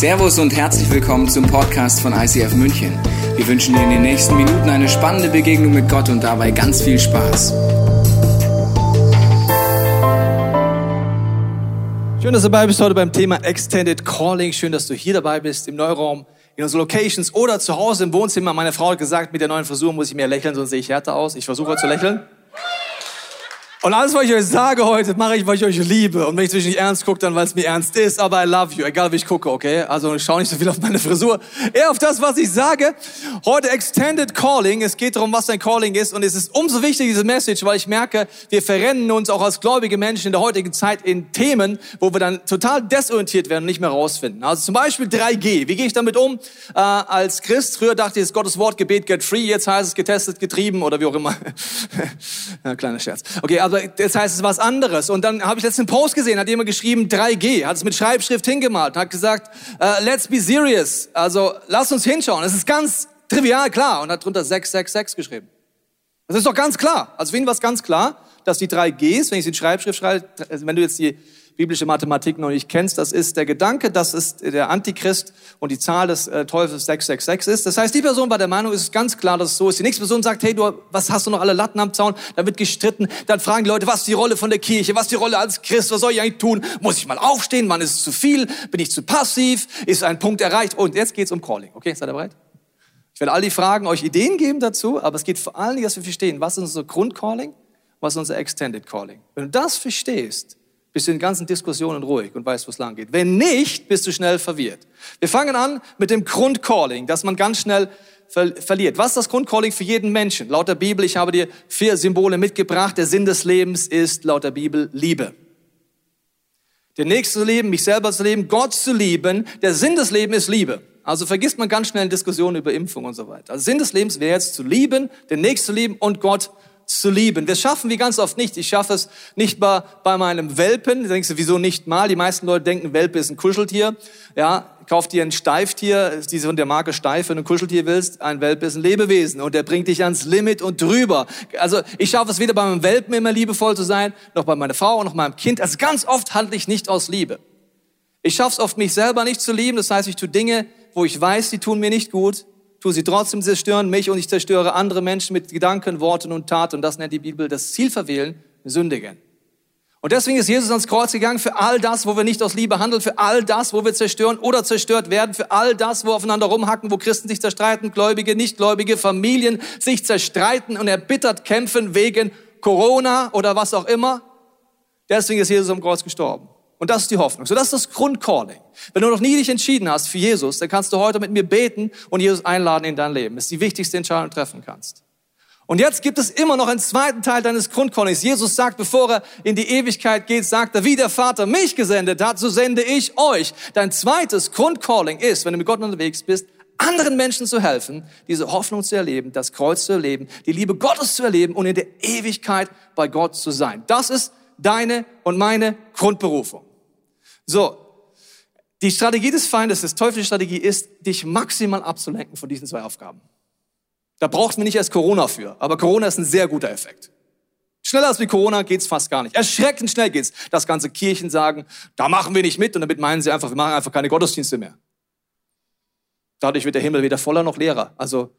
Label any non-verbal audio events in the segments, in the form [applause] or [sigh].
Servus und herzlich willkommen zum Podcast von ICF München. Wir wünschen dir in den nächsten Minuten eine spannende Begegnung mit Gott und dabei ganz viel Spaß. Schön, dass du dabei bist heute beim Thema Extended Calling. Schön, dass du hier dabei bist im Neuraum, in unseren Locations oder zu Hause im Wohnzimmer. Meine Frau hat gesagt, mit der neuen Frisur muss ich mehr lächeln, sonst sehe ich härter aus. Ich versuche zu lächeln. Und alles, was ich euch sage heute, mache ich, weil ich euch liebe. Und wenn ich zwischendurch ernst gucke, dann weil es mir ernst ist. Aber I love you, egal wie ich gucke, okay? Also schau nicht so viel auf meine Frisur, eher auf das, was ich sage. Heute Extended Calling. Es geht darum, was dein Calling ist. Und es ist umso wichtiger, diese Message, weil ich merke, wir verrennen uns auch als gläubige Menschen in der heutigen Zeit in Themen, wo wir dann total desorientiert werden und nicht mehr rausfinden. Also zum Beispiel 3G. Wie gehe ich damit um äh, als Christ? Früher dachte ich, es ist Gottes Wort, Gebet, get free. Jetzt heißt es getestet, getrieben oder wie auch immer. [laughs] ja, kleiner Scherz. Okay, also aber das heißt, es ist was anderes. Und dann habe ich letzten Post gesehen, hat jemand geschrieben 3G, hat es mit Schreibschrift hingemalt, hat gesagt, uh, let's be serious. Also lass uns hinschauen. Es ist ganz trivial klar und hat drunter 666 geschrieben. Das ist doch ganz klar. Also für ihn war es ganz klar, dass die 3Gs, wenn ich sie in Schreibschrift schreibe, wenn du jetzt die biblische Mathematik noch nicht kennst, das ist der Gedanke, dass es der Antichrist und die Zahl des äh, Teufels 666 ist. Das heißt, die Person war der Meinung, es ist ganz klar, dass es so ist. Die nächste Person sagt, hey, du, was hast du noch alle Latten am Zaun? Da wird gestritten. Dann fragen die Leute, was ist die Rolle von der Kirche? Was ist die Rolle als Christ? Was soll ich eigentlich tun? Muss ich mal aufstehen? Wann ist es zu viel? Bin ich zu passiv? Ist ein Punkt erreicht? Und jetzt geht's um Calling. Okay, seid ihr bereit? Ich werde all die Fragen euch Ideen geben dazu, aber es geht vor allen Dingen, dass wir verstehen, was ist unser Grundcalling, was ist unser Extended Calling. Wenn du das verstehst, bist du in den ganzen Diskussionen ruhig und weißt, wo es lang geht. Wenn nicht, bist du schnell verwirrt. Wir fangen an mit dem Grundcalling, das man ganz schnell ver verliert. Was ist das Grundcalling für jeden Menschen? Laut der Bibel, ich habe dir vier Symbole mitgebracht. Der Sinn des Lebens ist laut der Bibel Liebe. Der nächste Leben, mich selber zu leben, Gott zu lieben. Der Sinn des Lebens ist Liebe. Also vergisst man ganz schnell Diskussionen über Impfung und so weiter. Also Sinn des Lebens wäre jetzt zu lieben, den nächsten zu lieben und Gott zu lieben. Das schaffen wir ganz oft nicht. Ich schaffe es nicht mal bei meinem Welpen. Da denkst du, wieso nicht mal? Die meisten Leute denken, Welpe ist ein Kuscheltier. Ja, kauf dir ein Steiftier, diese von der Marke Steif, wenn du ein Kuscheltier willst. Ein Welpe ist ein Lebewesen und der bringt dich ans Limit und drüber. Also ich schaffe es weder bei meinem Welpen immer liebevoll zu sein, noch bei meiner Frau, noch meinem Kind. Also ganz oft handle ich nicht aus Liebe. Ich schaffe es oft, mich selber nicht zu lieben. Das heißt, ich tue Dinge, wo ich weiß, die tun mir nicht gut tue sie trotzdem zerstören mich und ich zerstöre andere Menschen mit Gedanken, Worten und Taten. Und das nennt die Bibel das Ziel verwählen, sündigen. Und deswegen ist Jesus ans Kreuz gegangen für all das, wo wir nicht aus Liebe handeln, für all das, wo wir zerstören oder zerstört werden, für all das, wo aufeinander rumhacken, wo Christen sich zerstreiten, Gläubige, Nichtgläubige, Familien sich zerstreiten und erbittert kämpfen wegen Corona oder was auch immer. Deswegen ist Jesus am Kreuz gestorben. Und das ist die Hoffnung. So, das ist das Grundcalling. Wenn du noch nie dich entschieden hast für Jesus, dann kannst du heute mit mir beten und Jesus einladen in dein Leben. Das ist die wichtigste Entscheidung, die du treffen kannst. Und jetzt gibt es immer noch einen zweiten Teil deines Grundcallings. Jesus sagt, bevor er in die Ewigkeit geht, sagt er, wie der Vater mich gesendet hat, so sende ich euch. Dein zweites Grundcalling ist, wenn du mit Gott unterwegs bist, anderen Menschen zu helfen, diese Hoffnung zu erleben, das Kreuz zu erleben, die Liebe Gottes zu erleben und in der Ewigkeit bei Gott zu sein. Das ist deine und meine Grundberufung. So, die Strategie des Feindes, das teuflische Strategie ist, dich maximal abzulenken von diesen zwei Aufgaben. Da braucht man nicht erst Corona für, aber Corona ist ein sehr guter Effekt. Schneller als wie Corona geht's fast gar nicht. Erschreckend schnell geht's. Das ganze Kirchen sagen, da machen wir nicht mit und damit meinen sie einfach, wir machen einfach keine Gottesdienste mehr. Dadurch wird der Himmel weder voller noch leerer. Also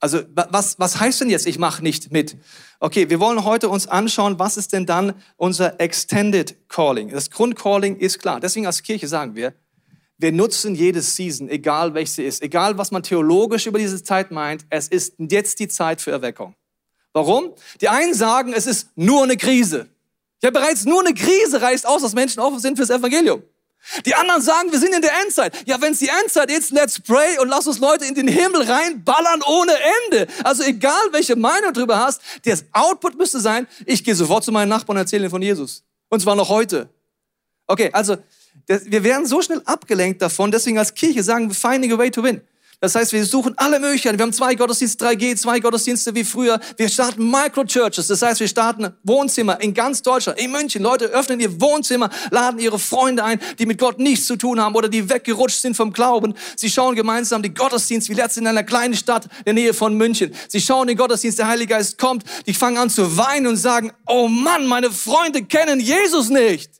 also was, was heißt denn jetzt, ich mache nicht mit? Okay, wir wollen heute uns anschauen, was ist denn dann unser Extended Calling? Das Grundcalling ist klar. Deswegen als Kirche sagen wir, wir nutzen jede Season, egal welche sie ist, egal was man theologisch über diese Zeit meint, es ist jetzt die Zeit für Erweckung. Warum? Die einen sagen, es ist nur eine Krise. Ja, bereits nur eine Krise reißt aus, dass Menschen offen sind fürs Evangelium. Die anderen sagen, wir sind in der Endzeit. Ja, wenn es die Endzeit ist, let's pray und lass uns Leute in den Himmel reinballern ohne Ende. Also egal, welche Meinung du darüber hast, das Output müsste sein, ich gehe sofort zu meinen Nachbarn und erzähle von Jesus. Und zwar noch heute. Okay, also das, wir werden so schnell abgelenkt davon, deswegen als Kirche sagen wir, finding a way to win. Das heißt, wir suchen alle Möglichkeiten. Wir haben zwei Gottesdienste, 3G, zwei Gottesdienste wie früher. Wir starten Microchurches. Das heißt, wir starten Wohnzimmer in ganz Deutschland. In München, Leute öffnen ihr Wohnzimmer, laden ihre Freunde ein, die mit Gott nichts zu tun haben oder die weggerutscht sind vom Glauben. Sie schauen gemeinsam die Gottesdienst wie letztens in einer kleinen Stadt in der Nähe von München. Sie schauen den Gottesdienst, der Heilige Geist kommt. Die fangen an zu weinen und sagen, oh Mann, meine Freunde kennen Jesus nicht.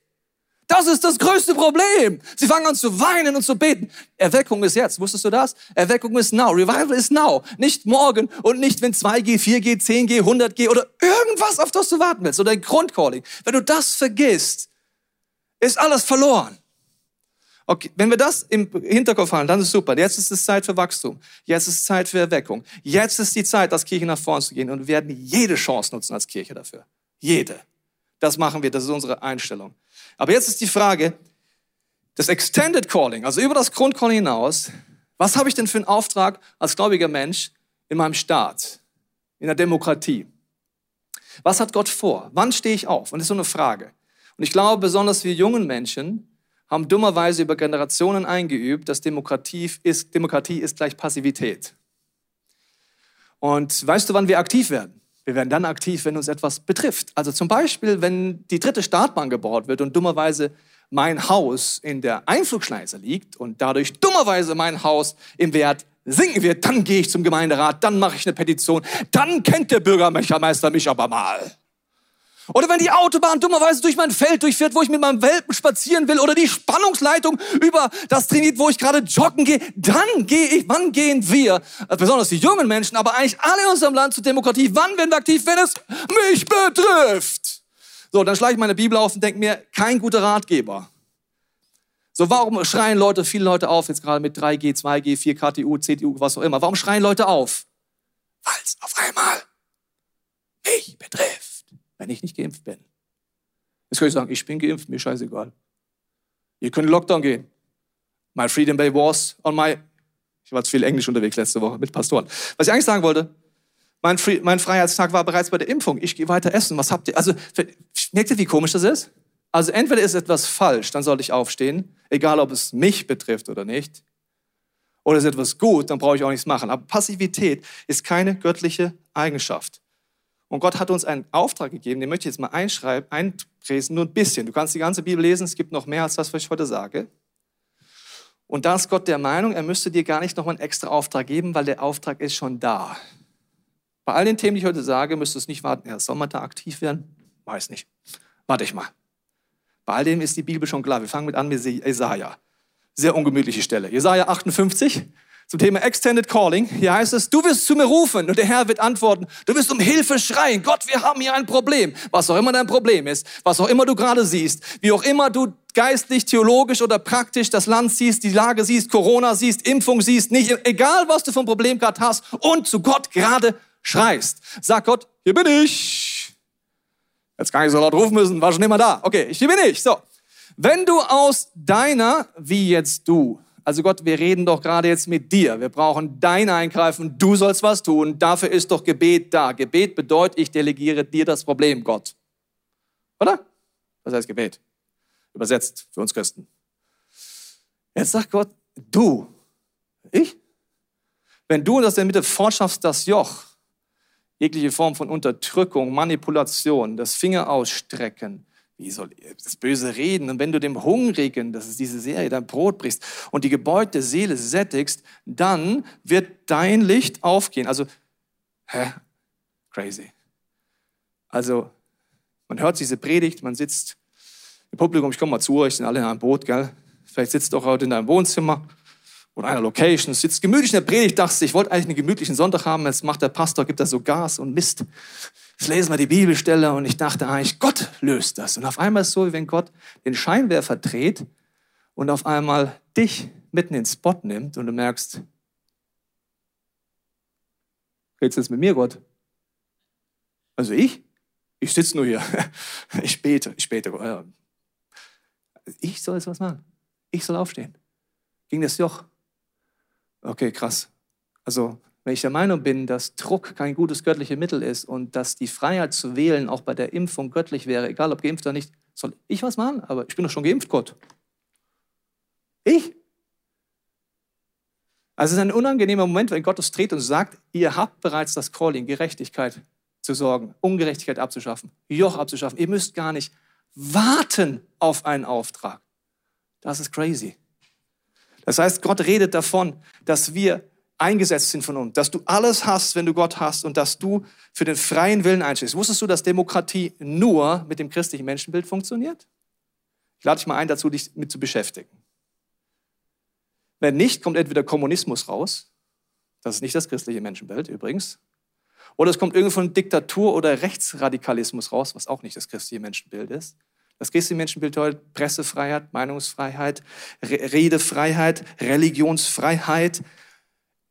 Das ist das größte Problem. Sie fangen an zu weinen und zu beten. Erweckung ist jetzt. Wusstest du das? Erweckung ist now. Revival ist now. Nicht morgen und nicht, wenn 2G, 4G, 10G, 100G oder irgendwas, auf das du warten willst. Oder ein Grundcalling. Wenn du das vergisst, ist alles verloren. Okay, wenn wir das im Hinterkopf haben, dann ist super. Jetzt ist es Zeit für Wachstum. Jetzt ist es Zeit für Erweckung. Jetzt ist die Zeit, als Kirche nach vorne zu gehen und wir werden jede Chance nutzen als Kirche dafür. Jede. Das machen wir, das ist unsere Einstellung. Aber jetzt ist die Frage, das Extended Calling, also über das Grundcalling hinaus, was habe ich denn für einen Auftrag als gläubiger Mensch in meinem Staat, in der Demokratie? Was hat Gott vor? Wann stehe ich auf? Und das ist so eine Frage. Und ich glaube, besonders wir jungen Menschen haben dummerweise über Generationen eingeübt, dass Demokratie ist, Demokratie ist gleich Passivität. Und weißt du, wann wir aktiv werden? Wir werden dann aktiv, wenn uns etwas betrifft. Also zum Beispiel, wenn die dritte Startbahn gebaut wird und dummerweise mein Haus in der Einflugschneise liegt und dadurch dummerweise mein Haus im Wert sinken wird, dann gehe ich zum Gemeinderat, dann mache ich eine Petition, dann kennt der Bürgermeister mich aber mal. Oder wenn die Autobahn dummerweise durch mein Feld durchfährt, wo ich mit meinem Welpen spazieren will, oder die Spannungsleitung über das Trinit, wo ich gerade joggen gehe, dann gehe ich, wann gehen wir, äh, besonders die jungen Menschen, aber eigentlich alle in unserem Land zur Demokratie, wann werden wir aktiv, wenn es mich betrifft? So, dann schlage ich meine Bibel auf und denke mir, kein guter Ratgeber. So, warum schreien Leute, viele Leute auf, jetzt gerade mit 3G, 2G, 4 KTU, CDU, was auch immer, warum schreien Leute auf? Weil es auf einmal mich betrifft wenn ich nicht geimpft bin. Jetzt könnte ich sagen, ich bin geimpft, mir scheißegal. Ihr könnt Lockdown gehen. My freedom day was on my... Ich war zu viel Englisch unterwegs letzte Woche mit Pastoren. Was ich eigentlich sagen wollte, mein, Free, mein Freiheitstag war bereits bei der Impfung. Ich gehe weiter essen. Was habt ihr? Also, merkt ihr, wie komisch das ist? Also, entweder ist etwas falsch, dann sollte ich aufstehen, egal ob es mich betrifft oder nicht. Oder ist etwas gut, dann brauche ich auch nichts machen. Aber Passivität ist keine göttliche Eigenschaft. Und Gott hat uns einen Auftrag gegeben, den möchte ich jetzt mal einschreiben, einpräsen, nur ein bisschen. Du kannst die ganze Bibel lesen, es gibt noch mehr als das, was ich heute sage. Und da ist Gott der Meinung, er müsste dir gar nicht noch einen extra Auftrag geben, weil der Auftrag ist schon da. Bei all den Themen, die ich heute sage, müsstest du nicht warten, ja, soll man da aktiv werden? Weiß nicht. Warte ich mal. Bei all dem ist die Bibel schon klar. Wir fangen mit an mit Jesaja. Sehr ungemütliche Stelle. Jesaja 58, zum Thema Extended Calling. Hier heißt es, du wirst zu mir rufen und der Herr wird antworten. Du wirst um Hilfe schreien. Gott, wir haben hier ein Problem. Was auch immer dein Problem ist, was auch immer du gerade siehst, wie auch immer du geistlich, theologisch oder praktisch das Land siehst, die Lage siehst, Corona siehst, Impfung siehst, nicht, egal was du ein Problem gerade hast und zu Gott gerade schreist. Sag Gott, hier bin ich. Jetzt gar nicht so laut rufen müssen, war schon immer da. Okay, hier bin ich. So. Wenn du aus deiner, wie jetzt du, also Gott, wir reden doch gerade jetzt mit dir. Wir brauchen dein Eingreifen. Du sollst was tun. Dafür ist doch Gebet da. Gebet bedeutet, ich delegiere dir das Problem, Gott. Oder? Was heißt Gebet? Übersetzt für uns Christen. Jetzt sagt Gott, du, ich? Wenn du das in der Mitte fortschaffst, das Joch, jegliche Form von Unterdrückung, Manipulation, das Finger ausstrecken, wie soll das böse reden? Und wenn du dem Hungrigen, das ist diese Serie, dein Brot brichst und die gebeugte Seele sättigst, dann wird dein Licht aufgehen. Also, hä? Crazy. Also, man hört diese Predigt, man sitzt im Publikum, ich komme mal zu euch, sind alle in einem Boot, gell? Vielleicht sitzt du auch heute in deinem Wohnzimmer oder einer Location, sitzt gemütlich in der Predigt, dachte ich wollte eigentlich einen gemütlichen Sonntag haben, jetzt macht der Pastor, gibt da so Gas und Mist. Jetzt lesen wir die Bibelstelle und ich dachte eigentlich, Gott löst das. Und auf einmal ist es so, wie wenn Gott den Scheinwerfer dreht und auf einmal dich mitten ins Spot nimmt und du merkst, redest du jetzt mit mir, Gott? Also ich? Ich sitze nur hier. [laughs] Ich bete, ich bete. Ich soll jetzt was machen. Ich soll aufstehen. Ging das Joch. Okay, krass. Also wenn ich der Meinung bin, dass Druck kein gutes göttliches Mittel ist und dass die Freiheit zu wählen auch bei der Impfung göttlich wäre, egal ob geimpft oder nicht, soll ich was machen? Aber ich bin doch schon geimpft, Gott. Ich? Also es ist ein unangenehmer Moment, wenn Gott es dreht und sagt, ihr habt bereits das Calling, Gerechtigkeit zu sorgen, Ungerechtigkeit abzuschaffen, Joch abzuschaffen. Ihr müsst gar nicht warten auf einen Auftrag. Das ist crazy. Das heißt, Gott redet davon, dass wir eingesetzt sind von uns, dass du alles hast, wenn du Gott hast und dass du für den freien Willen einstehst. Wusstest du, dass Demokratie nur mit dem christlichen Menschenbild funktioniert? Ich lade dich mal ein, dazu dich mit zu beschäftigen. Wenn nicht, kommt entweder Kommunismus raus, das ist nicht das christliche Menschenbild übrigens, oder es kommt irgendwie von Diktatur oder Rechtsradikalismus raus, was auch nicht das christliche Menschenbild ist. Das christliche Menschenbild heute Pressefreiheit, Meinungsfreiheit, Redefreiheit, Religionsfreiheit,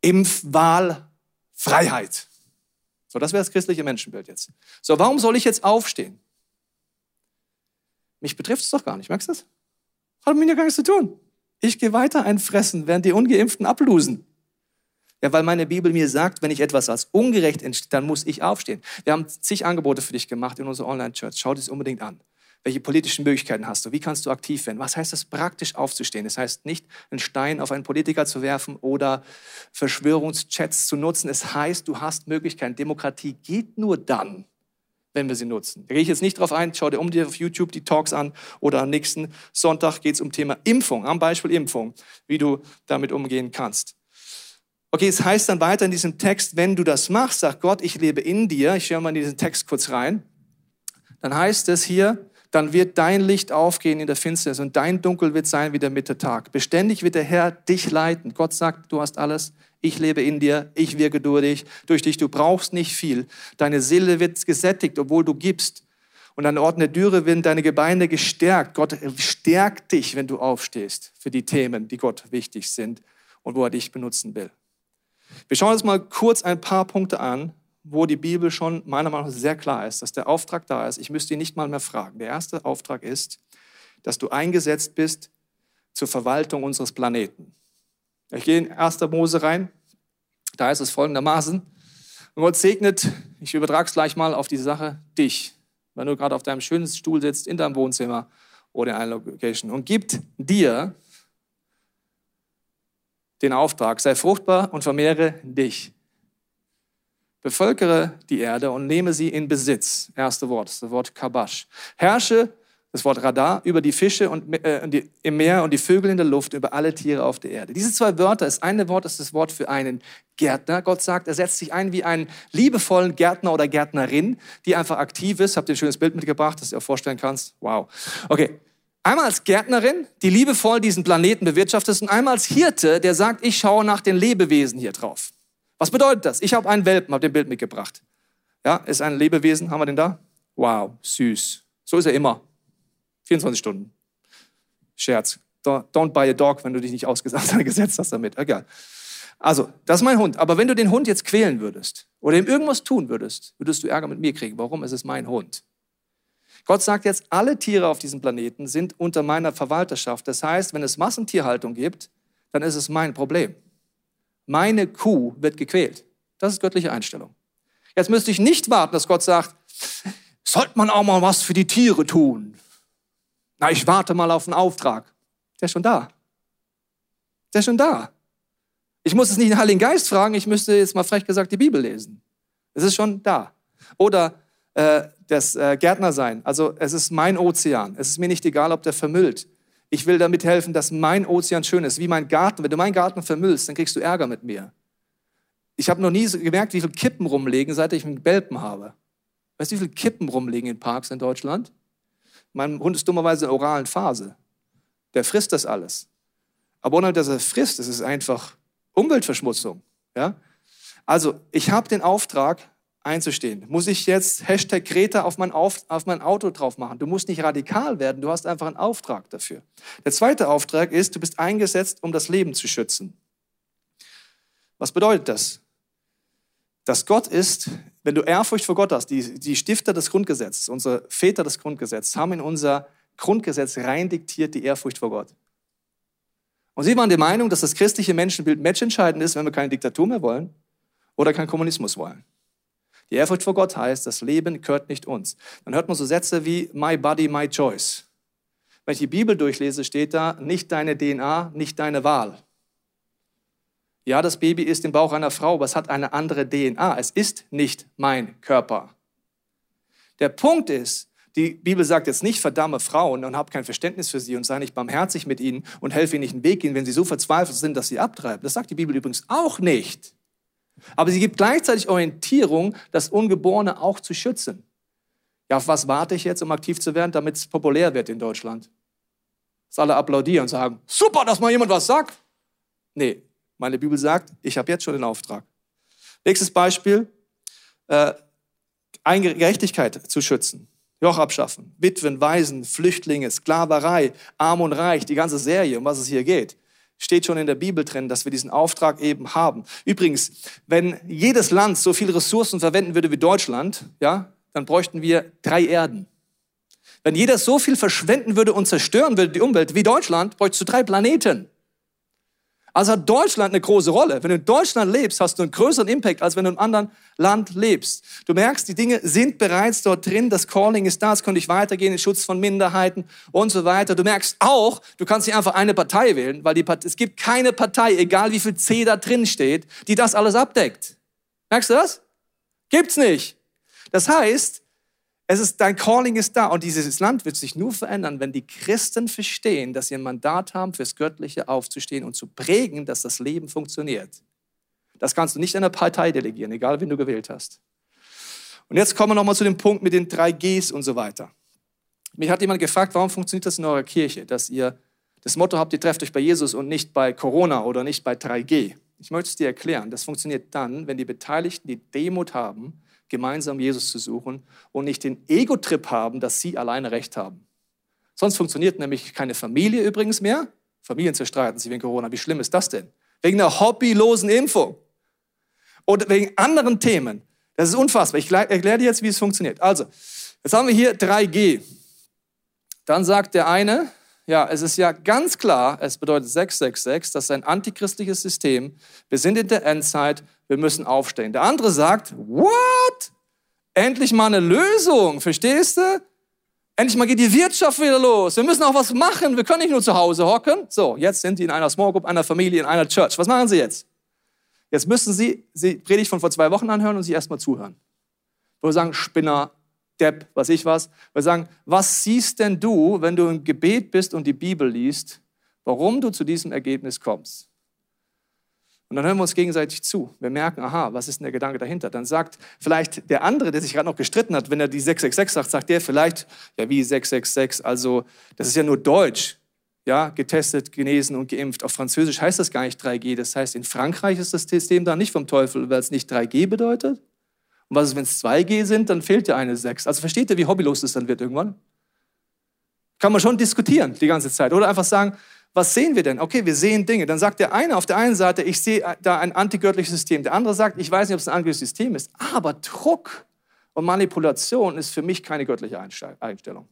Impfwahlfreiheit. So, das wäre das christliche Menschenbild jetzt. So, warum soll ich jetzt aufstehen? Mich betrifft es doch gar nicht, merkst du das? Hat mit mir gar nichts zu tun. Ich gehe weiter einfressen, während die Ungeimpften ablusen. Ja, weil meine Bibel mir sagt, wenn ich etwas als ungerecht entsteht, dann muss ich aufstehen. Wir haben zig Angebote für dich gemacht in unserer Online-Church. Schau das unbedingt an. Welche politischen Möglichkeiten hast du? Wie kannst du aktiv werden? Was heißt das praktisch aufzustehen? Das heißt nicht, einen Stein auf einen Politiker zu werfen oder Verschwörungschats zu nutzen. Es heißt, du hast Möglichkeiten. Demokratie geht nur dann, wenn wir sie nutzen. Da gehe ich jetzt nicht drauf ein. Schau dir um dir auf YouTube die Talks an oder am nächsten Sonntag geht es um Thema Impfung. Am Beispiel Impfung, wie du damit umgehen kannst. Okay, es heißt dann weiter in diesem Text, wenn du das machst, sagt Gott, ich lebe in dir. Ich schaue mal in diesen Text kurz rein. Dann heißt es hier, dann wird dein Licht aufgehen in der Finsternis und dein Dunkel wird sein wie der Mittertag. Beständig wird der Herr dich leiten. Gott sagt, du hast alles. Ich lebe in dir. Ich wirke durch dich. Durch dich. Du brauchst nicht viel. Deine Seele wird gesättigt, obwohl du gibst. Und an Orten der Dürre werden deine Gebeine gestärkt. Gott stärkt dich, wenn du aufstehst für die Themen, die Gott wichtig sind und wo er dich benutzen will. Wir schauen uns mal kurz ein paar Punkte an, wo die Bibel schon meiner Meinung nach sehr klar ist, dass der Auftrag da ist. Ich müsste ihn nicht mal mehr fragen. Der erste Auftrag ist, dass du eingesetzt bist zur Verwaltung unseres Planeten. Ich gehe in 1. Mose rein. Da ist es folgendermaßen. Und Gott segnet, ich übertrage es gleich mal auf die Sache, dich, wenn du gerade auf deinem schönen Stuhl sitzt, in deinem Wohnzimmer oder in einer Location und gibt dir den Auftrag, sei fruchtbar und vermehre dich. Bevölkere die Erde und nehme sie in Besitz. Erste Wort, das Wort Kabash. Herrsche, das Wort Radar, über die Fische und, äh, die, im Meer und die Vögel in der Luft, über alle Tiere auf der Erde. Diese zwei Wörter, das eine Wort ist das Wort für einen Gärtner. Gott sagt, er setzt sich ein wie einen liebevollen Gärtner oder Gärtnerin, die einfach aktiv ist. Habt ihr ein schönes Bild mitgebracht, das dir auch vorstellen kannst? Wow. Okay. Einmal als Gärtnerin, die liebevoll diesen Planeten bewirtschaftet, und einmal als Hirte, der sagt, ich schaue nach den Lebewesen hier drauf. Was bedeutet das? Ich habe einen Welpen, habe den Bild mitgebracht. Ja, ist ein Lebewesen, haben wir den da? Wow, süß. So ist er immer. 24 Stunden. Scherz. Don't buy a dog, wenn du dich nicht [laughs] ausgesetzt hast damit. Egal. Also, das ist mein Hund. Aber wenn du den Hund jetzt quälen würdest oder ihm irgendwas tun würdest, würdest du Ärger mit mir kriegen. Warum? Es ist mein Hund. Gott sagt jetzt, alle Tiere auf diesem Planeten sind unter meiner Verwalterschaft. Das heißt, wenn es Massentierhaltung gibt, dann ist es mein Problem. Meine Kuh wird gequält. Das ist göttliche Einstellung. Jetzt müsste ich nicht warten, dass Gott sagt, sollte man auch mal was für die Tiere tun? Na, ich warte mal auf einen Auftrag. Der ist schon da. Der ist schon da. Ich muss es nicht den Heiligen Geist fragen, ich müsste jetzt mal frech gesagt die Bibel lesen. Es ist schon da. Oder äh, das äh, Gärtner sein. Also es ist mein Ozean. Es ist mir nicht egal, ob der vermüllt. Ich will damit helfen, dass mein Ozean schön ist, wie mein Garten. Wenn du meinen Garten vermüllst, dann kriegst du Ärger mit mir. Ich habe noch nie gemerkt, wie viele Kippen rumlegen, seit ich einen Welpen habe. Weißt du, wie viele Kippen rumliegen in Parks in Deutschland? Mein Hund ist dummerweise in der oralen Phase. Der frisst das alles. Aber ohne dass er frisst, ist einfach Umweltverschmutzung. Ja? Also, ich habe den Auftrag, einzustehen. Muss ich jetzt Hashtag Greta auf mein, auf, auf mein Auto drauf machen? Du musst nicht radikal werden, du hast einfach einen Auftrag dafür. Der zweite Auftrag ist, du bist eingesetzt, um das Leben zu schützen. Was bedeutet das? Dass Gott ist, wenn du Ehrfurcht vor Gott hast, die, die Stifter des Grundgesetzes, unsere Väter des Grundgesetzes, haben in unser Grundgesetz rein diktiert die Ehrfurcht vor Gott. Und sie waren der Meinung, dass das christliche Menschenbild matchentscheidend ist, wenn wir keine Diktatur mehr wollen oder keinen Kommunismus wollen. Die Ehrfurcht vor Gott heißt, das Leben gehört nicht uns. Dann hört man so Sätze wie My Body, My Choice. Wenn ich die Bibel durchlese, steht da nicht deine DNA, nicht deine Wahl. Ja, das Baby ist im Bauch einer Frau, aber es hat eine andere DNA. Es ist nicht mein Körper. Der Punkt ist, die Bibel sagt jetzt nicht, verdamme Frauen und hab kein Verständnis für sie und sei nicht barmherzig mit ihnen und helfe ihnen nicht einen Weg gehen, wenn sie so verzweifelt sind, dass sie abtreiben. Das sagt die Bibel übrigens auch nicht. Aber sie gibt gleichzeitig Orientierung, das Ungeborene auch zu schützen. Ja, auf was warte ich jetzt, um aktiv zu werden, damit es populär wird in Deutschland? Dass alle applaudieren und sagen, super, dass mal jemand was sagt. Nee, meine Bibel sagt, ich habe jetzt schon den Auftrag. Nächstes Beispiel, äh, Gerechtigkeit zu schützen. Joch abschaffen, Witwen, Waisen, Flüchtlinge, Sklaverei, Arm und Reich, die ganze Serie, um was es hier geht. Steht schon in der Bibel drin, dass wir diesen Auftrag eben haben. Übrigens, wenn jedes Land so viele Ressourcen verwenden würde wie Deutschland, ja, dann bräuchten wir drei Erden. Wenn jeder so viel verschwenden würde und zerstören würde die Umwelt wie Deutschland, bräuchtest du drei Planeten. Also hat Deutschland eine große Rolle. Wenn du in Deutschland lebst, hast du einen größeren Impact, als wenn du in einem anderen Land lebst. Du merkst, die Dinge sind bereits dort drin. Das Calling ist da. Es könnte ich weitergehen, den Schutz von Minderheiten und so weiter. Du merkst auch, du kannst nicht einfach eine Partei wählen, weil die Partei, es gibt keine Partei, egal wie viel C da drin steht, die das alles abdeckt. Merkst du das? Gibt's nicht. Das heißt, es ist, dein Calling ist da und dieses Land wird sich nur verändern, wenn die Christen verstehen, dass sie ein Mandat haben, fürs Göttliche aufzustehen und zu prägen, dass das Leben funktioniert. Das kannst du nicht einer Partei delegieren, egal wen du gewählt hast. Und jetzt kommen wir nochmal zu dem Punkt mit den drei Gs und so weiter. Mich hat jemand gefragt, warum funktioniert das in eurer Kirche, dass ihr das Motto habt, ihr trefft euch bei Jesus und nicht bei Corona oder nicht bei 3G. Ich möchte es dir erklären. Das funktioniert dann, wenn die Beteiligten die Demut haben, gemeinsam Jesus zu suchen und nicht den Ego-Trip haben, dass sie alleine Recht haben. Sonst funktioniert nämlich keine Familie übrigens mehr. Familien zerstreiten sich wegen Corona. Wie schlimm ist das denn? Wegen einer hobbylosen Impfung. Oder wegen anderen Themen. Das ist unfassbar. Ich erkläre dir jetzt, wie es funktioniert. Also, jetzt haben wir hier 3G. Dann sagt der eine, ja, es ist ja ganz klar, es bedeutet 666, das ist ein antichristliches System. Wir sind in der Endzeit, wir müssen aufstehen. Der andere sagt, what? Endlich mal eine Lösung, verstehst du? Endlich mal geht die Wirtschaft wieder los. Wir müssen auch was machen. Wir können nicht nur zu Hause hocken. So, jetzt sind die in einer Small Group, einer Familie, in einer Church. Was machen sie jetzt? Jetzt müssen sie sie Predigt von vor zwei Wochen anhören und sie erstmal zuhören. Wo wir sagen, Spinner, Depp, was ich was. Wir sagen, was siehst denn du, wenn du im Gebet bist und die Bibel liest, warum du zu diesem Ergebnis kommst? Und dann hören wir uns gegenseitig zu. Wir merken, aha, was ist denn der Gedanke dahinter? Dann sagt vielleicht der andere, der sich gerade noch gestritten hat, wenn er die 666 sagt, sagt der vielleicht, ja wie 666, also das ist ja nur Deutsch. Ja, getestet, genesen und geimpft. Auf Französisch heißt das gar nicht 3G. Das heißt, in Frankreich ist das System da nicht vom Teufel, weil es nicht 3G bedeutet. Und was ist, wenn es 2G sind, dann fehlt ja eine 6. Also versteht ihr, wie hobbylos das dann wird irgendwann? Kann man schon diskutieren die ganze Zeit. Oder einfach sagen, was sehen wir denn? Okay, wir sehen Dinge. Dann sagt der eine auf der einen Seite, ich sehe da ein antigöttliches System. Der andere sagt, ich weiß nicht, ob es ein antigöttliches System ist. Aber Druck und Manipulation ist für mich keine göttliche Einstellung.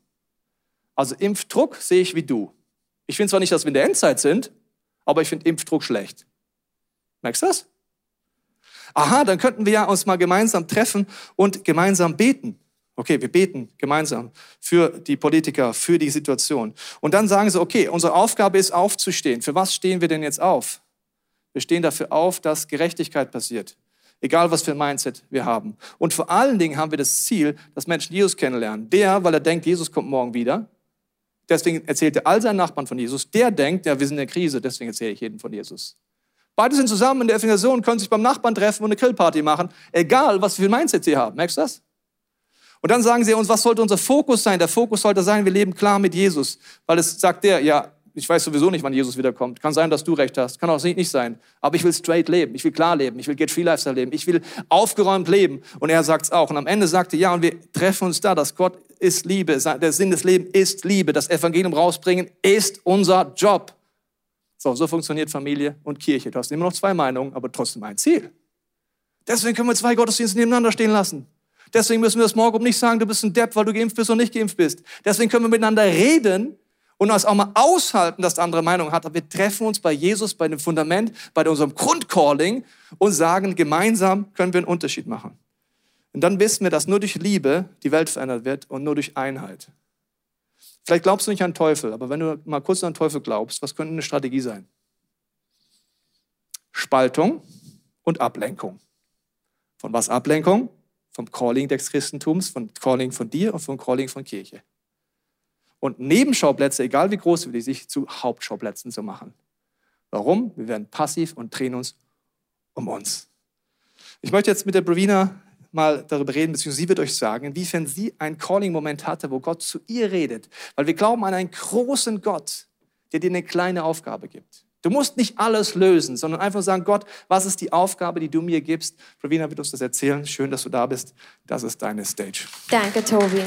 Also Impfdruck sehe ich wie du. Ich finde zwar nicht, dass wir in der Endzeit sind, aber ich finde Impfdruck schlecht. Merkst du das? Aha, dann könnten wir ja uns mal gemeinsam treffen und gemeinsam beten. Okay, wir beten gemeinsam für die Politiker, für die Situation. Und dann sagen sie, okay, unsere Aufgabe ist aufzustehen. Für was stehen wir denn jetzt auf? Wir stehen dafür auf, dass Gerechtigkeit passiert. Egal, was für ein Mindset wir haben. Und vor allen Dingen haben wir das Ziel, dass Menschen Jesus kennenlernen. Der, weil er denkt, Jesus kommt morgen wieder. Deswegen erzählt er all seinen Nachbarn von Jesus. Der denkt, ja, wir sind in der Krise, deswegen erzähle ich jedem von Jesus. Beide sind zusammen in der Evangelisation, können sich beim Nachbarn treffen und eine Grillparty machen. Egal, was für ein Mindset sie haben. Merkst du das? Und dann sagen sie uns, was sollte unser Fokus sein? Der Fokus sollte sein, wir leben klar mit Jesus. Weil es sagt der, ja, ich weiß sowieso nicht, wann Jesus wiederkommt. Kann sein, dass du recht hast. Kann auch nicht sein. Aber ich will straight leben. Ich will klar leben. Ich will Get Free Lifestyle leben. Ich will aufgeräumt leben. Und er sagt es auch. Und am Ende sagte, ja, und wir treffen uns da, dass Gott ist Liebe. Der Sinn des Lebens ist Liebe. Das Evangelium rausbringen ist unser Job. So, so funktioniert Familie und Kirche. Du hast immer noch zwei Meinungen, aber trotzdem ein Ziel. Deswegen können wir zwei Gottesdienste nebeneinander stehen lassen. Deswegen müssen wir das morgen nicht sagen, du bist ein Depp, weil du geimpft bist oder nicht geimpft bist. Deswegen können wir miteinander reden und uns auch mal aushalten, dass der andere Meinung hat. Aber wir treffen uns bei Jesus, bei dem Fundament, bei unserem Grundcalling und sagen, gemeinsam können wir einen Unterschied machen. Und dann wissen wir, dass nur durch Liebe die Welt verändert wird und nur durch Einheit. Vielleicht glaubst du nicht an Teufel, aber wenn du mal kurz an Teufel glaubst, was könnte eine Strategie sein? Spaltung und Ablenkung. Von was Ablenkung? Vom Calling des Christentums, vom Calling von dir und vom Calling von Kirche. Und Nebenschauplätze, egal wie groß wir sich zu Hauptschauplätzen zu machen. Warum? Wir werden passiv und drehen uns um uns. Ich möchte jetzt mit der Brovina mal darüber reden, beziehungsweise sie wird euch sagen, inwiefern sie einen Calling-Moment hatte, wo Gott zu ihr redet. Weil wir glauben an einen großen Gott, der dir eine kleine Aufgabe gibt. Du musst nicht alles lösen, sondern einfach sagen, Gott, was ist die Aufgabe, die du mir gibst? Provina wird uns das erzählen. Schön, dass du da bist. Das ist deine Stage. Danke, Tobi.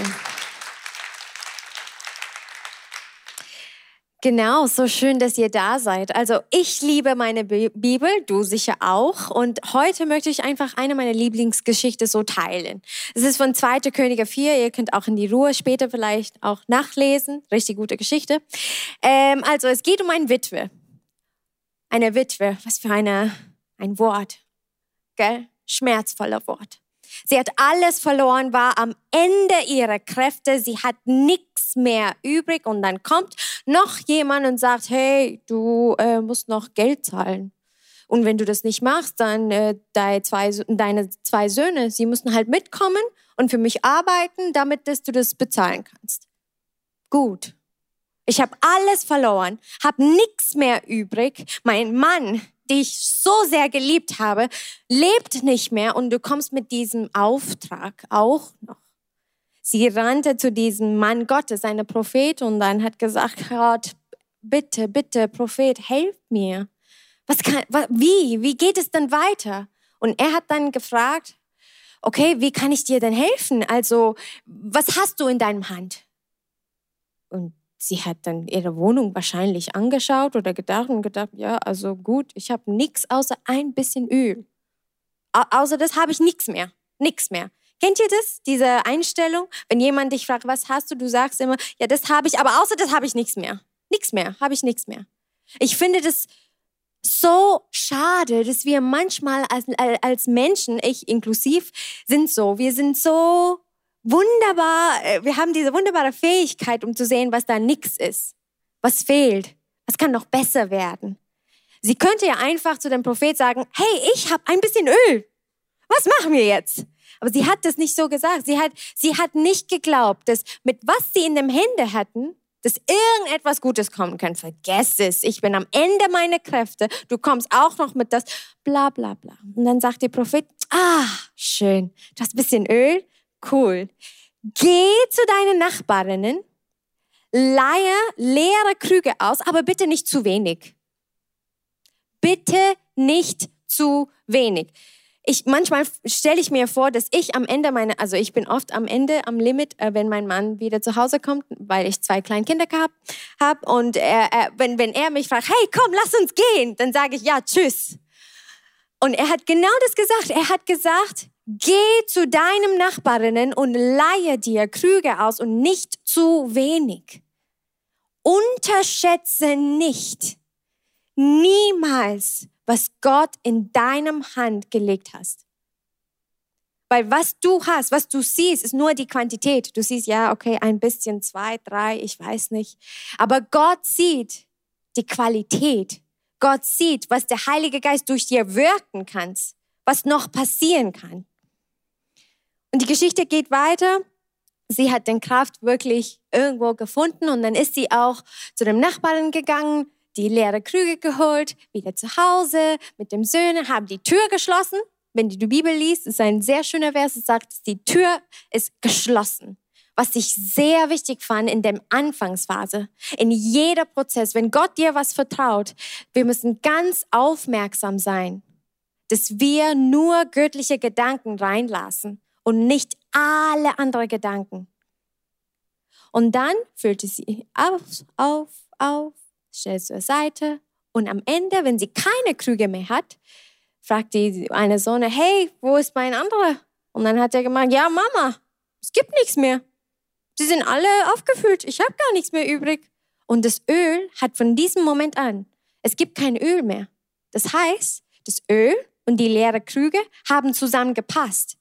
Genau, so schön, dass ihr da seid. Also ich liebe meine Bibel, du sicher auch. Und heute möchte ich einfach eine meiner Lieblingsgeschichten so teilen. Es ist von 2. Könige 4. Ihr könnt auch in die Ruhe später vielleicht auch nachlesen. Richtig gute Geschichte. Ähm, also es geht um eine Witwe. Eine Witwe, was für eine, ein Wort. Gell? Schmerzvoller Wort. Sie hat alles verloren, war am Ende ihrer Kräfte. Sie hat nichts mehr übrig. Und dann kommt noch jemand und sagt, hey, du äh, musst noch Geld zahlen. Und wenn du das nicht machst, dann äh, deine, zwei, deine zwei Söhne, sie müssen halt mitkommen und für mich arbeiten, damit dass du das bezahlen kannst. Gut. Ich habe alles verloren, habe nichts mehr übrig. Mein Mann, die ich so sehr geliebt habe, lebt nicht mehr und du kommst mit diesem Auftrag auch noch. Sie rannte zu diesem Mann Gottes, eine Prophet, und dann hat gesagt, Gott, bitte, bitte, Prophet, helf mir. Was kann, wie, wie geht es denn weiter? Und er hat dann gefragt, okay, wie kann ich dir denn helfen? Also, was hast du in deinem Hand? Und sie hat dann ihre Wohnung wahrscheinlich angeschaut oder gedacht und gedacht, ja, also gut, ich habe nichts außer ein bisschen Öl. Au außer das habe ich nichts mehr, nichts mehr. Kennt ihr das, diese Einstellung? Wenn jemand dich fragt, was hast du, du sagst immer, ja, das habe ich, aber außer das habe ich nichts mehr. Nichts mehr, habe ich nichts mehr. Ich finde das so schade, dass wir manchmal als, als Menschen, ich inklusiv, sind so, wir sind so wunderbar, äh, wir haben diese wunderbare Fähigkeit, um zu sehen, was da nichts ist, was fehlt, was kann noch besser werden. Sie könnte ja einfach zu dem Prophet sagen, hey, ich habe ein bisschen Öl. Was machen wir jetzt? Aber sie hat das nicht so gesagt. Sie hat, sie hat nicht geglaubt, dass mit was sie in den Händen hatten, dass irgendetwas Gutes kommen kann. Vergess es. Ich bin am Ende meiner Kräfte. Du kommst auch noch mit das. Bla, bla, bla. Und dann sagt der Prophet, ah, schön. Du hast ein bisschen Öl. Cool. Geh zu deinen Nachbarinnen, leihe leere Krüge aus, aber bitte nicht zu wenig. Bitte nicht zu wenig. Ich, manchmal stelle ich mir vor, dass ich am Ende meine, also ich bin oft am Ende, am Limit, äh, wenn mein Mann wieder zu Hause kommt, weil ich zwei kleine Kinder habe hab, und er, er, wenn, wenn er mich fragt, hey, komm, lass uns gehen, dann sage ich, ja, tschüss. Und er hat genau das gesagt. Er hat gesagt, Geh zu deinem Nachbarinnen und leihe dir Krüge aus und nicht zu wenig. Unterschätze nicht, niemals, was Gott in deinem Hand gelegt hast. Weil was du hast, was du siehst, ist nur die Quantität. Du siehst, ja, okay, ein bisschen, zwei, drei, ich weiß nicht. Aber Gott sieht die Qualität. Gott sieht, was der Heilige Geist durch dir wirken kann, was noch passieren kann. Und die Geschichte geht weiter. Sie hat den Kraft wirklich irgendwo gefunden und dann ist sie auch zu dem Nachbarn gegangen, die leere Krüge geholt, wieder zu Hause mit dem Söhne, haben die Tür geschlossen. Wenn du die Bibel liest, ist ein sehr schöner Vers, es sagt, die Tür ist geschlossen. Was ich sehr wichtig fand in der Anfangsphase, in jeder Prozess, wenn Gott dir was vertraut, wir müssen ganz aufmerksam sein, dass wir nur göttliche Gedanken reinlassen und nicht alle anderen Gedanken. Und dann füllte sie auf, auf, auf, stellt zur Seite und am Ende, wenn sie keine Krüge mehr hat, fragt die eine Sohn, hey, wo ist mein anderer? Und dann hat er gemeint, ja, Mama, es gibt nichts mehr. Sie sind alle aufgefüllt, ich habe gar nichts mehr übrig. Und das Öl hat von diesem Moment an, es gibt kein Öl mehr. Das heißt, das Öl und die leere Krüge haben zusammengepasst.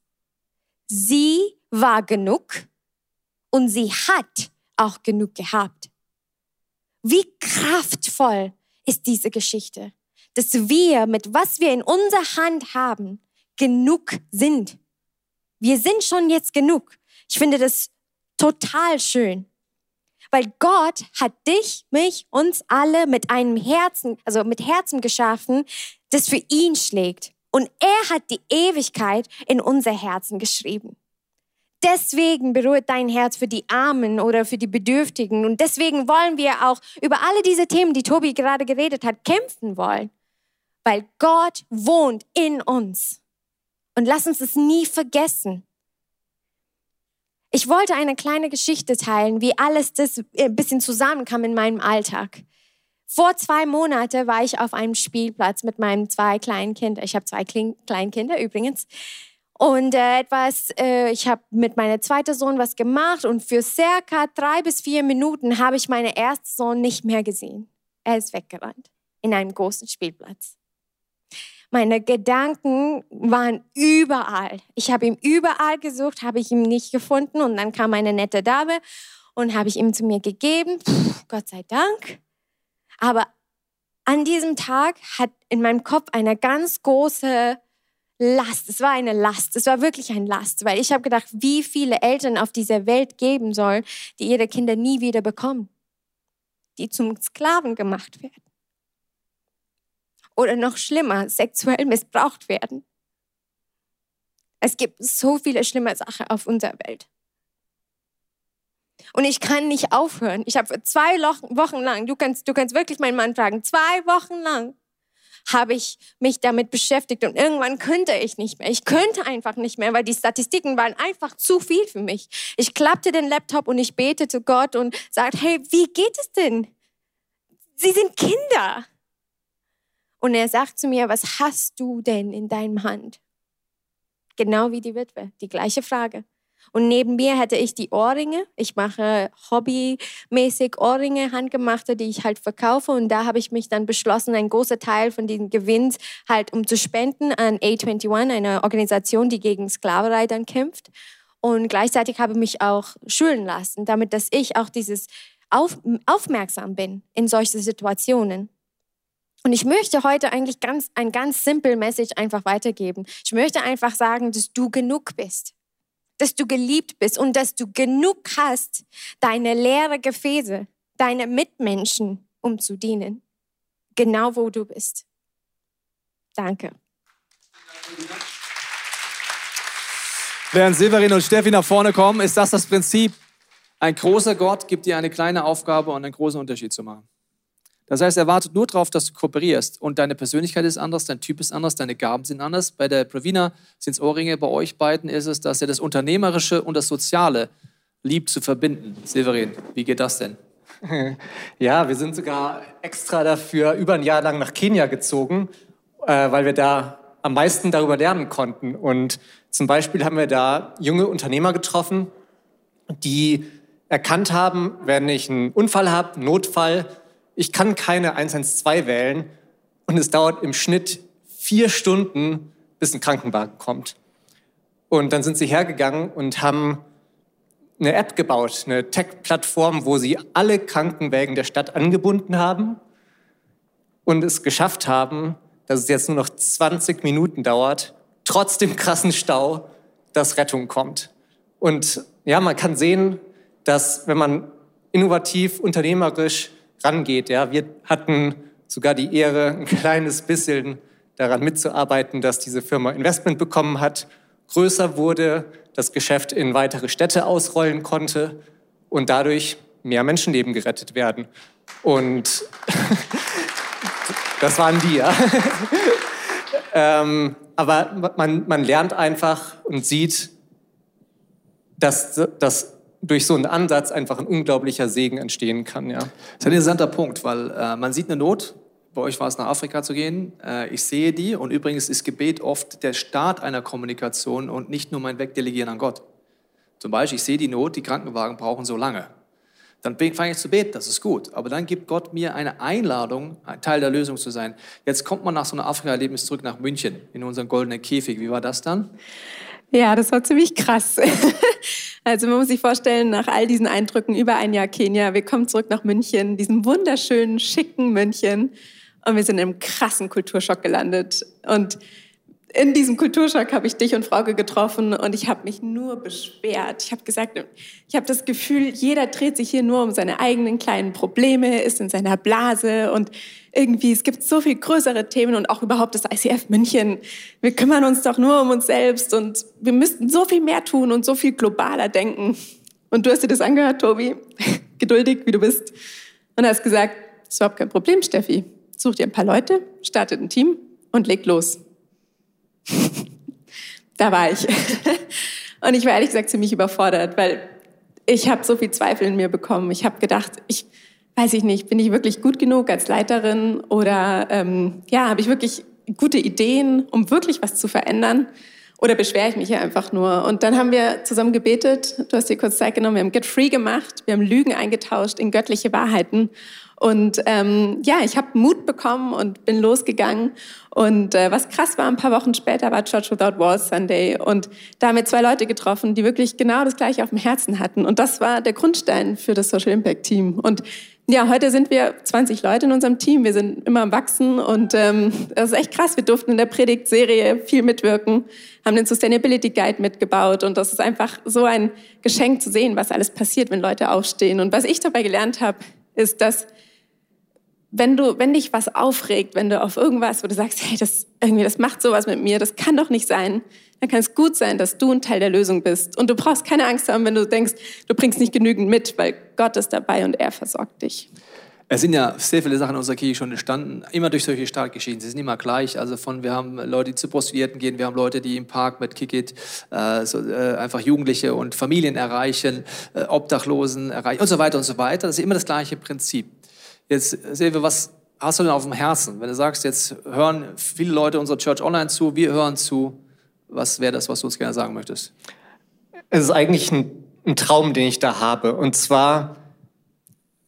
Sie war genug und sie hat auch genug gehabt. Wie kraftvoll ist diese Geschichte, dass wir mit was wir in unserer Hand haben, genug sind. Wir sind schon jetzt genug. Ich finde das total schön. Weil Gott hat dich, mich, uns alle mit einem Herzen, also mit Herzen geschaffen, das für ihn schlägt. Und er hat die Ewigkeit in unser Herzen geschrieben. Deswegen berührt dein Herz für die Armen oder für die Bedürftigen. Und deswegen wollen wir auch über alle diese Themen, die Tobi gerade geredet hat, kämpfen wollen. Weil Gott wohnt in uns. Und lass uns es nie vergessen. Ich wollte eine kleine Geschichte teilen, wie alles das ein bisschen zusammenkam in meinem Alltag. Vor zwei Monaten war ich auf einem Spielplatz mit meinen zwei kleinen Kindern. Ich habe zwei kleine Kinder übrigens. Und äh, etwas, äh, ich habe mit meinem zweiten Sohn was gemacht und für circa drei bis vier Minuten habe ich meinen ersten Sohn nicht mehr gesehen. Er ist weggerannt in einem großen Spielplatz. Meine Gedanken waren überall. Ich habe ihn überall gesucht, habe ich ihn nicht gefunden und dann kam eine nette Dame und habe ich ihm zu mir gegeben. Puh, Gott sei Dank. Aber an diesem Tag hat in meinem Kopf eine ganz große Last. Es war eine Last. Es war wirklich eine Last, weil ich habe gedacht, wie viele Eltern auf dieser Welt geben sollen, die ihre Kinder nie wieder bekommen, die zum Sklaven gemacht werden oder noch schlimmer, sexuell missbraucht werden. Es gibt so viele schlimme Sachen auf unserer Welt. Und ich kann nicht aufhören. Ich habe zwei Wochen lang, du kannst, du kannst wirklich meinen Mann fragen, zwei Wochen lang habe ich mich damit beschäftigt und irgendwann könnte ich nicht mehr. Ich könnte einfach nicht mehr, weil die Statistiken waren einfach zu viel für mich. Ich klappte den Laptop und ich bete zu Gott und sagte, hey, wie geht es denn? Sie sind Kinder. Und er sagt zu mir, was hast du denn in deinem Hand? Genau wie die Witwe, die gleiche Frage. Und neben mir hätte ich die Ohrringe. Ich mache hobbymäßig Ohrringe, handgemachte, die ich halt verkaufe. Und da habe ich mich dann beschlossen, einen großen Teil von den Gewinns halt um zu spenden an A21, eine Organisation, die gegen Sklaverei dann kämpft. Und gleichzeitig habe ich mich auch schulen lassen, damit dass ich auch dieses auf, aufmerksam bin in solchen Situationen. Und ich möchte heute eigentlich ganz, ein ganz simple Message einfach weitergeben. Ich möchte einfach sagen, dass du genug bist, dass du geliebt bist und dass du genug hast, deine leere Gefäße, deine Mitmenschen um zu dienen. Genau wo du bist. Danke. Während Severin und Steffi nach vorne kommen, ist das das Prinzip. Ein großer Gott gibt dir eine kleine Aufgabe und einen großen Unterschied zu machen. Das heißt, er wartet nur darauf, dass du kooperierst. Und deine Persönlichkeit ist anders, dein Typ ist anders, deine Gaben sind anders. Bei der Pravina sind es Ohrringe, bei euch beiden ist es, dass er das Unternehmerische und das Soziale liebt zu verbinden. Severin, wie geht das denn? [laughs] Ja, wir sind sogar extra dafür über ein Jahr lang nach Kenia gezogen, äh, weil wir da am meisten darüber lernen konnten. Und zum Beispiel haben wir da junge Unternehmer getroffen, die erkannt haben, wenn ich einen Unfall habe, einen Notfall, ich kann keine 112 wählen und es dauert im Schnitt vier Stunden, bis ein Krankenwagen kommt. Und dann sind sie hergegangen und haben eine App gebaut, eine Tech-Plattform, wo sie alle Krankenwägen der Stadt angebunden haben und es geschafft haben, dass es jetzt nur noch 20 Minuten dauert, trotz dem krassen Stau, dass Rettung kommt. Und ja, man kann sehen, dass wenn man innovativ, unternehmerisch rangeht. Ja. Wir hatten sogar die Ehre, ein kleines bisschen daran mitzuarbeiten, dass diese Firma Investment bekommen hat, größer wurde, das Geschäft in weitere Städte ausrollen konnte und dadurch mehr Menschenleben gerettet werden. Und [laughs] das waren die, ja. [laughs] ähm, aber man, man lernt einfach und sieht, dass, dass durch so einen Ansatz einfach ein unglaublicher Segen entstehen kann. Ja. Das ist ein interessanter Punkt, weil äh, man sieht eine Not. Bei euch war es nach Afrika zu gehen. Äh, ich sehe die und übrigens ist Gebet oft der Start einer Kommunikation und nicht nur mein Wegdelegieren an Gott. Zum Beispiel, ich sehe die Not, die Krankenwagen brauchen so lange. Dann fange ich zu beten, das ist gut. Aber dann gibt Gott mir eine Einladung, ein Teil der Lösung zu sein. Jetzt kommt man nach so einem Afrika-Erlebnis zurück nach München, in unseren goldenen Käfig. Wie war das dann? Ja, das war ziemlich krass. [laughs] Also man muss sich vorstellen, nach all diesen Eindrücken über ein Jahr Kenia, wir kommen zurück nach München, diesem wunderschönen, schicken München und wir sind im krassen Kulturschock gelandet. Und in diesem Kulturschock habe ich dich und Frauke getroffen und ich habe mich nur beschwert. Ich habe gesagt, ich habe das Gefühl, jeder dreht sich hier nur um seine eigenen kleinen Probleme, ist in seiner Blase und irgendwie, es gibt so viel größere Themen und auch überhaupt das ICF München. Wir kümmern uns doch nur um uns selbst und wir müssten so viel mehr tun und so viel globaler denken. Und du hast dir das angehört, Tobi, [laughs] geduldig wie du bist, und hast gesagt, ist überhaupt kein Problem, Steffi. Such dir ein paar Leute, startet ein Team und leg los da war ich. Und ich war ehrlich gesagt ziemlich überfordert, weil ich habe so viel Zweifel in mir bekommen. Ich habe gedacht, ich weiß ich nicht, bin ich wirklich gut genug als Leiterin oder ähm, ja, habe ich wirklich gute Ideen, um wirklich was zu verändern? Oder beschwere ich mich hier einfach nur? Und dann haben wir zusammen gebetet. Du hast dir kurz Zeit genommen. Wir haben Get Free gemacht. Wir haben Lügen eingetauscht in göttliche Wahrheiten. Und ähm, ja, ich habe Mut bekommen und bin losgegangen. Und äh, was krass war, ein paar Wochen später war Church Without Walls Sunday. Und da haben wir zwei Leute getroffen, die wirklich genau das Gleiche auf dem Herzen hatten. Und das war der Grundstein für das Social Impact Team. Und ja, heute sind wir 20 Leute in unserem Team. Wir sind immer am Wachsen und ähm, das ist echt krass. Wir durften in der Predigtserie viel mitwirken, haben den Sustainability Guide mitgebaut und das ist einfach so ein Geschenk zu sehen, was alles passiert, wenn Leute aufstehen. Und was ich dabei gelernt habe, ist, dass wenn du, wenn dich was aufregt, wenn du auf irgendwas, wo du sagst, hey, das irgendwie, das macht sowas mit mir, das kann doch nicht sein, dann kann es gut sein, dass du ein Teil der Lösung bist. Und du brauchst keine Angst haben, wenn du denkst, du bringst nicht genügend mit, weil Gott ist dabei und er versorgt dich. Es sind ja sehr viele Sachen in unserer Kirche schon entstanden, immer durch solche Startgeschehen. Sie sind immer gleich. Also von, wir haben Leute, die zu Prostituierten gehen, wir haben Leute, die im Park mit Kickit äh, so, äh, einfach Jugendliche und Familien erreichen, äh, Obdachlosen erreichen und so weiter und so weiter. Das ist immer das gleiche Prinzip. Jetzt wir, was hast du denn auf dem Herzen? Wenn du sagst, jetzt hören viele Leute unserer Church Online zu, wir hören zu, was wäre das, was du uns gerne sagen möchtest? Es ist eigentlich ein, ein Traum, den ich da habe. Und zwar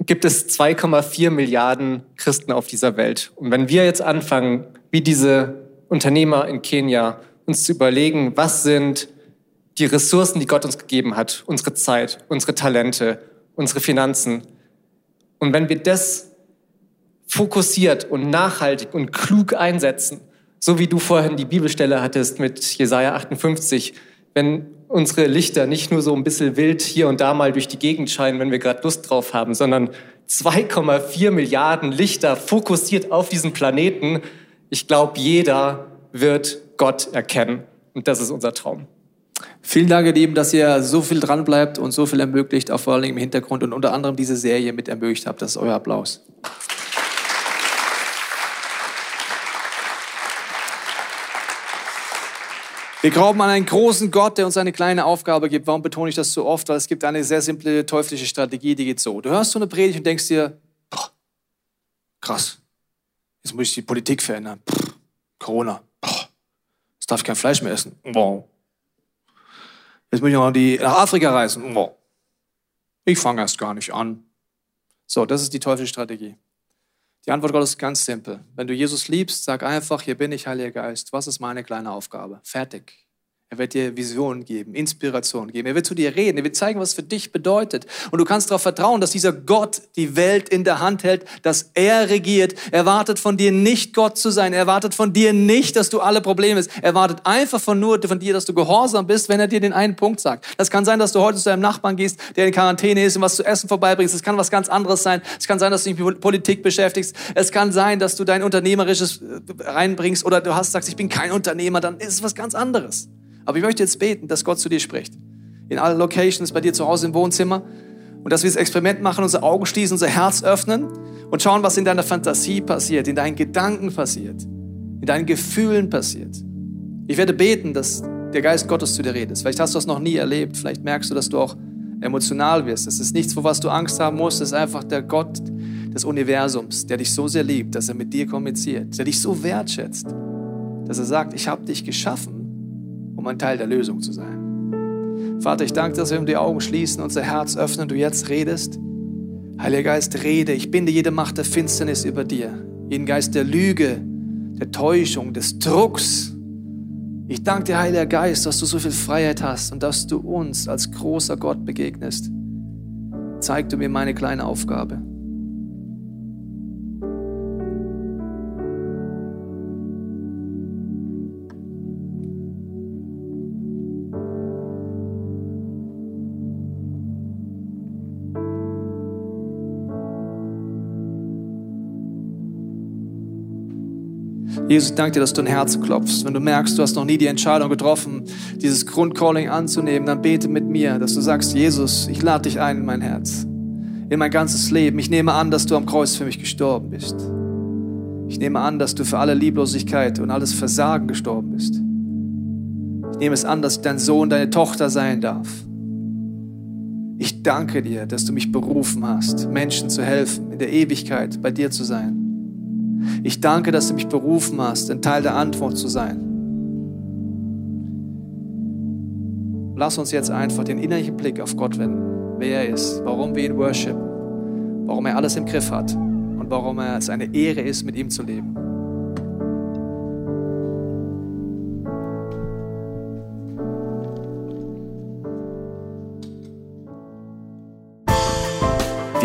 gibt es 2,4 Milliarden Christen auf dieser Welt. Und wenn wir jetzt anfangen, wie diese Unternehmer in Kenia, uns zu überlegen, was sind die Ressourcen, die Gott uns gegeben hat, unsere Zeit, unsere Talente, unsere Finanzen. Und wenn wir das fokussiert und nachhaltig und klug einsetzen, so wie du vorhin die Bibelstelle hattest mit Jesaja 58, wenn unsere Lichter nicht nur so ein bisschen wild hier und da mal durch die Gegend scheinen, wenn wir gerade Lust drauf haben, sondern 2,4 Milliarden Lichter fokussiert auf diesen Planeten. Ich glaube, jeder wird Gott erkennen. Und das ist unser Traum. Vielen Dank, ihr Lieben, dass ihr so viel dran bleibt und so viel ermöglicht, auch vor allem im Hintergrund und unter anderem diese Serie mit ermöglicht habt. Das ist euer Applaus. Wir glauben an einen großen Gott, der uns eine kleine Aufgabe gibt. Warum betone ich das so oft? Weil es gibt eine sehr simple teuflische Strategie, die geht so. Du hörst so eine Predigt und denkst dir, boah, krass, jetzt muss ich die Politik verändern. Pff, Corona, boah, jetzt darf ich kein Fleisch mehr essen. Wow. Jetzt muss ich noch die, nach Afrika reisen. Wow. Ich fange erst gar nicht an. So, das ist die teuflische Strategie. Die Antwort Gottes ist ganz simpel. Wenn du Jesus liebst, sag einfach, hier bin ich, Heiliger Geist. Was ist meine kleine Aufgabe? Fertig. Er wird dir Visionen geben, Inspiration geben. Er wird zu dir reden. Er wird zeigen, was für dich bedeutet. Und du kannst darauf vertrauen, dass dieser Gott die Welt in der Hand hält, dass er regiert. Er wartet von dir nicht, Gott zu sein. Er wartet von dir nicht, dass du alle Probleme hast. Er wartet einfach von nur von dir, dass du gehorsam bist, wenn er dir den einen Punkt sagt. Das kann sein, dass du heute zu deinem Nachbarn gehst, der in Quarantäne ist und was zu essen vorbeibringst. Es kann was ganz anderes sein. Es kann sein, dass du dich mit Politik beschäftigst. Es kann sein, dass du dein Unternehmerisches äh, reinbringst oder du hast sagst, ich bin kein Unternehmer. Dann ist es was ganz anderes. Aber ich möchte jetzt beten, dass Gott zu dir spricht. In allen Locations, bei dir zu Hause im Wohnzimmer. Und dass wir das Experiment machen, unsere Augen schließen, unser Herz öffnen und schauen, was in deiner Fantasie passiert, in deinen Gedanken passiert, in deinen Gefühlen passiert. Ich werde beten, dass der Geist Gottes zu dir redet. Vielleicht hast du das noch nie erlebt. Vielleicht merkst du, dass du auch emotional wirst. Es ist nichts, vor was du Angst haben musst. Es ist einfach der Gott des Universums, der dich so sehr liebt, dass er mit dir kommuniziert, der dich so wertschätzt, dass er sagt, ich habe dich geschaffen um ein Teil der Lösung zu sein. Vater, ich danke, dass wir die Augen schließen, unser Herz öffnen, du jetzt redest. Heiliger Geist, rede. Ich binde jede Macht der Finsternis über dir. Jeden Geist der Lüge, der Täuschung, des Drucks. Ich danke dir, Heiliger Geist, dass du so viel Freiheit hast und dass du uns als großer Gott begegnest. Zeig du mir meine kleine Aufgabe. Jesus, ich danke dir, dass du ein Herz klopfst. Wenn du merkst, du hast noch nie die Entscheidung getroffen, dieses Grundcalling anzunehmen, dann bete mit mir, dass du sagst, Jesus, ich lade dich ein in mein Herz, in mein ganzes Leben. Ich nehme an, dass du am Kreuz für mich gestorben bist. Ich nehme an, dass du für alle Lieblosigkeit und alles Versagen gestorben bist. Ich nehme es an, dass ich dein Sohn, deine Tochter sein darf. Ich danke dir, dass du mich berufen hast, Menschen zu helfen, in der Ewigkeit bei dir zu sein. Ich danke, dass du mich berufen hast, ein Teil der Antwort zu sein. Lass uns jetzt einfach den innerlichen Blick auf Gott wenden, wer er ist, warum wir ihn worshipen, warum er alles im Griff hat und warum es eine Ehre ist, mit ihm zu leben.